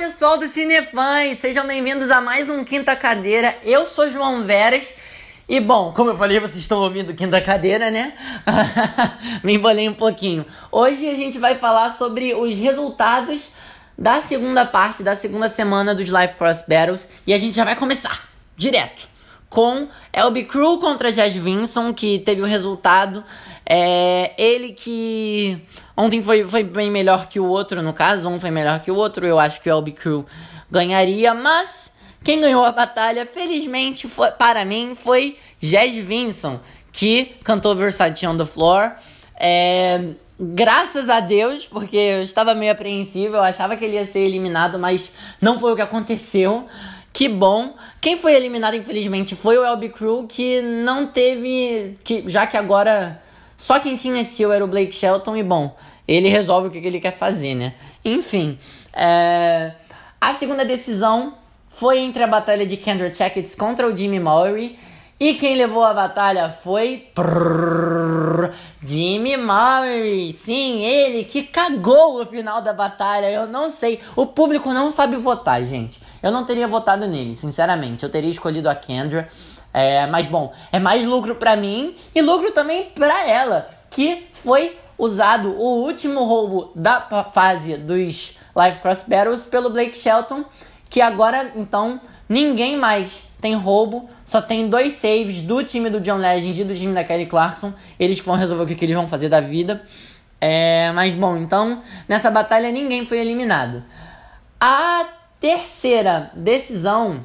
pessoal do Cinefãs, sejam bem-vindos a mais um Quinta Cadeira. Eu sou João Veras e, bom, como eu falei, vocês estão ouvindo Quinta Cadeira, né? Me embolei um pouquinho. Hoje a gente vai falar sobre os resultados da segunda parte, da segunda semana dos Life Cross Battles e a gente já vai começar direto com LB Crew contra Jazz Vinson, que teve o resultado. É, ele que Ontem foi, foi bem melhor que o outro, no caso, um foi melhor que o outro. Eu acho que o LB Crew ganharia, mas quem ganhou a batalha, felizmente, foi, para mim, foi Jazz Vinson, que cantou Versace on the Floor. É, graças a Deus, porque eu estava meio apreensivo, eu achava que ele ia ser eliminado, mas não foi o que aconteceu. Que bom. Quem foi eliminado, infelizmente, foi o LB Crew, que não teve. que Já que agora só quem tinha Steel era o Blake Shelton, e bom, ele resolve o que, ele quer fazer, né? Enfim, é... a segunda decisão foi entre a batalha de Kendra Checkets contra o Jimmy Murray. E quem levou a batalha foi. Jimmy Murray! Sim, ele que cagou o final da batalha. Eu não sei. O público não sabe votar, gente. Eu não teria votado nele, sinceramente. Eu teria escolhido a Kendra. É, mas bom, é mais lucro para mim e lucro também para ela, que foi usado o último roubo da fase dos Life Cross Battles pelo Blake Shelton, que agora então ninguém mais tem roubo, só tem dois saves do time do John Legend e do time da Kelly Clarkson, eles que vão resolver o que, eles vão fazer da vida. É, mas bom, então nessa batalha ninguém foi eliminado. A terceira decisão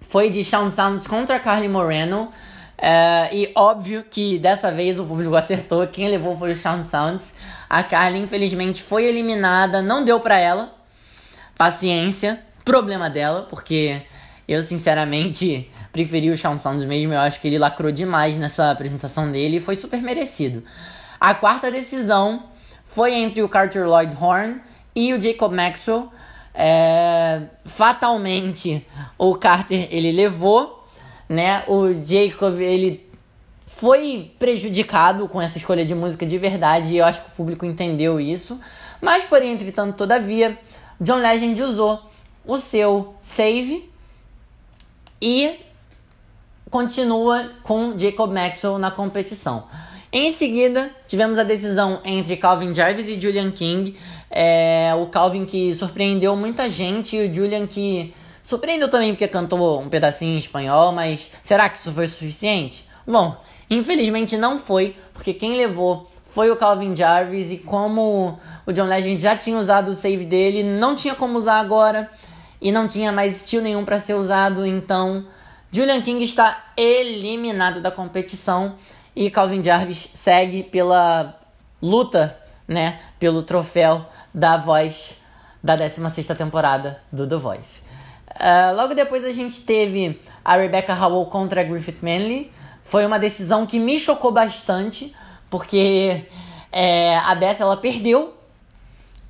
foi de Shawn Sounds contra Carly Moreno. Uh, e óbvio que dessa vez o público acertou. Quem levou foi o Shawn Sounds. A Carly, infelizmente, foi eliminada. Não deu pra ela. Paciência. Problema dela, porque eu, sinceramente, preferi o Shawn Sounds mesmo. Eu acho que ele lacrou demais nessa apresentação dele e foi super merecido. A quarta decisão foi entre o Carter Lloyd Horn e o Jacob Maxwell. É, fatalmente, o Carter ele levou né? O Jacob, ele foi prejudicado com essa escolha de música de verdade e eu acho que o público entendeu isso. Mas, porém, entretanto, todavia, John Legend usou o seu save e continua com Jacob Maxwell na competição. Em seguida, tivemos a decisão entre Calvin Jarvis e Julian King. É, o Calvin que surpreendeu muita gente e o Julian que Surpreendeu também porque cantou um pedacinho em espanhol, mas será que isso foi suficiente? Bom, infelizmente não foi, porque quem levou foi o Calvin Jarvis e como o John Legend já tinha usado o save dele, não tinha como usar agora e não tinha mais estilo nenhum para ser usado, então Julian King está eliminado da competição e Calvin Jarvis segue pela luta, né, pelo troféu da voz da 16ª temporada do The Voice. Uh, logo depois a gente teve a Rebecca Howell contra a Griffith Manley. Foi uma decisão que me chocou bastante, porque é, a Beth ela perdeu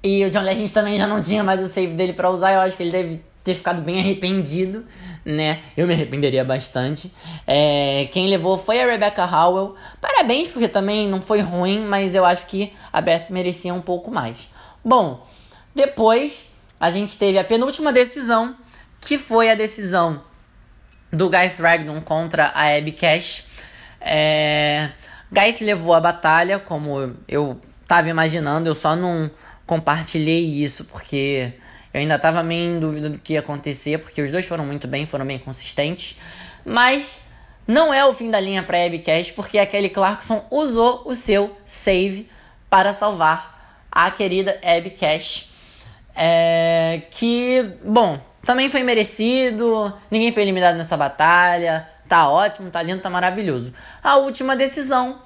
e o John Legend também já não tinha mais o save dele para usar. Eu acho que ele deve ter ficado bem arrependido, né? Eu me arrependeria bastante. É, quem levou foi a Rebecca Howell. Parabéns, porque também não foi ruim, mas eu acho que a Beth merecia um pouco mais. Bom, depois a gente teve a penúltima decisão, que foi a decisão do Guy Thragnon contra a Abby Cash. É... Guy levou a batalha, como eu estava imaginando, eu só não compartilhei isso porque eu ainda estava meio em dúvida do que ia acontecer, porque os dois foram muito bem, foram bem consistentes. Mas não é o fim da linha para Abby Cash, porque a Kelly Clarkson usou o seu save para salvar a querida Abby Cash. É... Que, bom, também foi merecido, ninguém foi eliminado nessa batalha. Tá ótimo, tá lindo, tá maravilhoso. A última decisão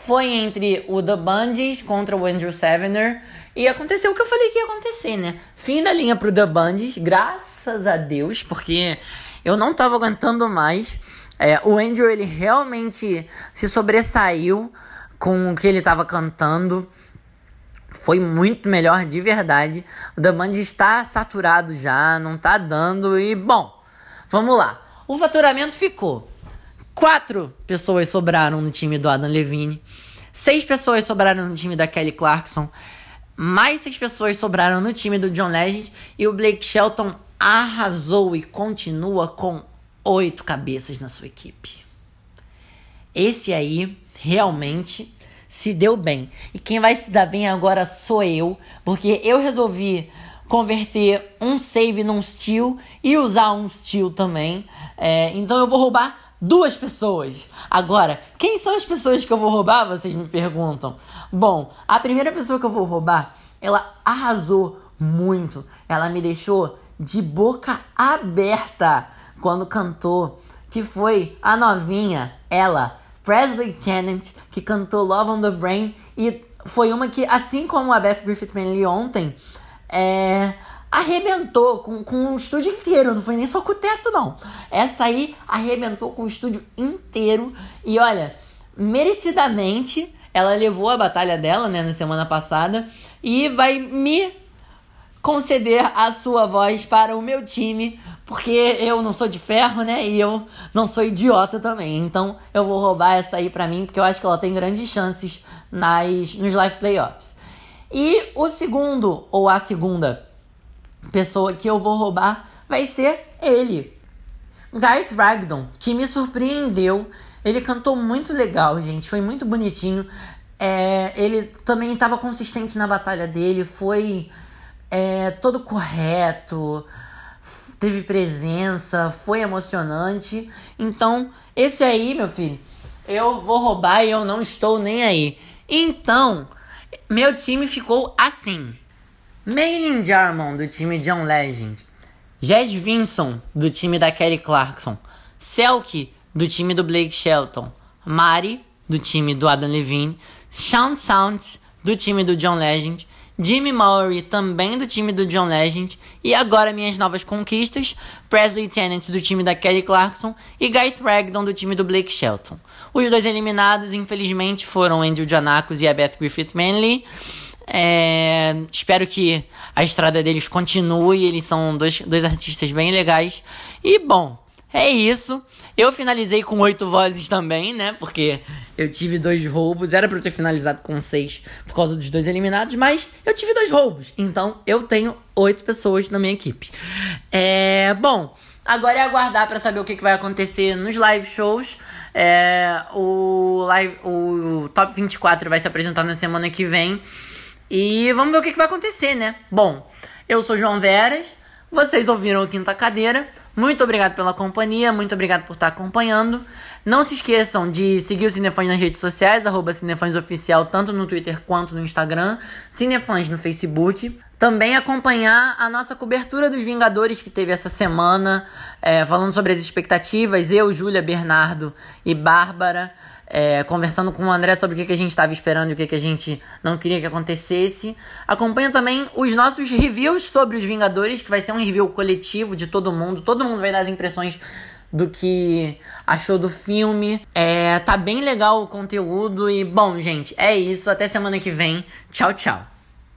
foi entre o The Bundies contra o Andrew Sevener. E aconteceu o que eu falei que ia acontecer, né? Fim da linha pro The Bundies, graças a Deus, porque eu não tava aguentando mais. É, o Andrew, ele realmente se sobressaiu com o que ele tava cantando foi muito melhor de verdade. O The Band está saturado já, não tá dando e bom, vamos lá. O faturamento ficou. Quatro pessoas sobraram no time do Adam Levine. Seis pessoas sobraram no time da Kelly Clarkson. mais seis pessoas sobraram no time do John Legend e o Blake Shelton arrasou e continua com oito cabeças na sua equipe. Esse aí realmente se deu bem. E quem vai se dar bem agora sou eu, porque eu resolvi converter um save num steal e usar um steal também. É, então eu vou roubar duas pessoas. Agora, quem são as pessoas que eu vou roubar? Vocês me perguntam. Bom, a primeira pessoa que eu vou roubar, ela arrasou muito. Ela me deixou de boca aberta quando cantou, que foi a novinha, ela, Presley Tennant, que cantou Love on the Brain e foi uma que, assim como a Beth Griffith Manley ontem, é, arrebentou com, com o estúdio inteiro, não foi nem só com o teto, não. Essa aí arrebentou com o estúdio inteiro. E olha, merecidamente, ela levou a batalha dela, né, na semana passada, e vai me conceder a sua voz para o meu time, porque eu não sou de ferro, né? E eu não sou idiota também. Então eu vou roubar essa aí pra mim, porque eu acho que ela tem grandes chances nas nos live playoffs. E o segundo, ou a segunda pessoa que eu vou roubar vai ser ele. Garth Ragdon, que me surpreendeu. Ele cantou muito legal, gente. Foi muito bonitinho. É, ele também estava consistente na batalha dele. Foi é, todo correto. Teve presença. Foi emocionante. Então, esse aí, meu filho, eu vou roubar e eu não estou nem aí. Então, meu time ficou assim. Maylin Jarmon, do time John Legend. Jess Vinson, do time da Kelly Clarkson. Selk, do time do Blake Shelton. Mari, do time do Adam Levine. Sean Sounds, do time do John Legend. Jimmy Murray, também do time do John Legend. E agora minhas novas conquistas, Presley Tennant, do time da Kelly Clarkson. E Guy Thragdon, do time do Blake Shelton. Os dois eliminados, infelizmente, foram Andrew Janakos e a Beth Griffith Manley. É, espero que a estrada deles continue. Eles são dois, dois artistas bem legais. E bom, é isso. Eu finalizei com oito vozes também, né? Porque eu tive dois roubos. Era pra eu ter finalizado com seis por causa dos dois eliminados, mas eu tive dois roubos. Então eu tenho oito pessoas na minha equipe. É. Bom, agora é aguardar para saber o que, que, vai acontecer nos live shows. É, o, live, o Top 24 vai se apresentar na semana que vem. E vamos ver o que, que vai acontecer, né? Bom, eu sou João Veras. Vocês ouviram o Quinta Cadeira. Muito obrigado pela companhia, muito obrigado por estar acompanhando. Não se esqueçam de seguir o Cinefãs nas redes sociais, arroba Cinefãs Oficial, tanto no Twitter quanto no Instagram. Cinefãs no Facebook. Também acompanhar a nossa cobertura dos Vingadores que teve essa semana, é, falando sobre as expectativas. Eu, Júlia, Bernardo e Bárbara. É, conversando com o André sobre o que, a gente estava esperando e o que, que a gente não queria que acontecesse. Acompanha também os nossos reviews sobre os Vingadores, que vai ser um review coletivo de todo mundo. Todo mundo vai dar as impressões do que achou do filme. É, tá bem legal o conteúdo e bom, gente, é isso. Até semana que vem. Tchau, tchau.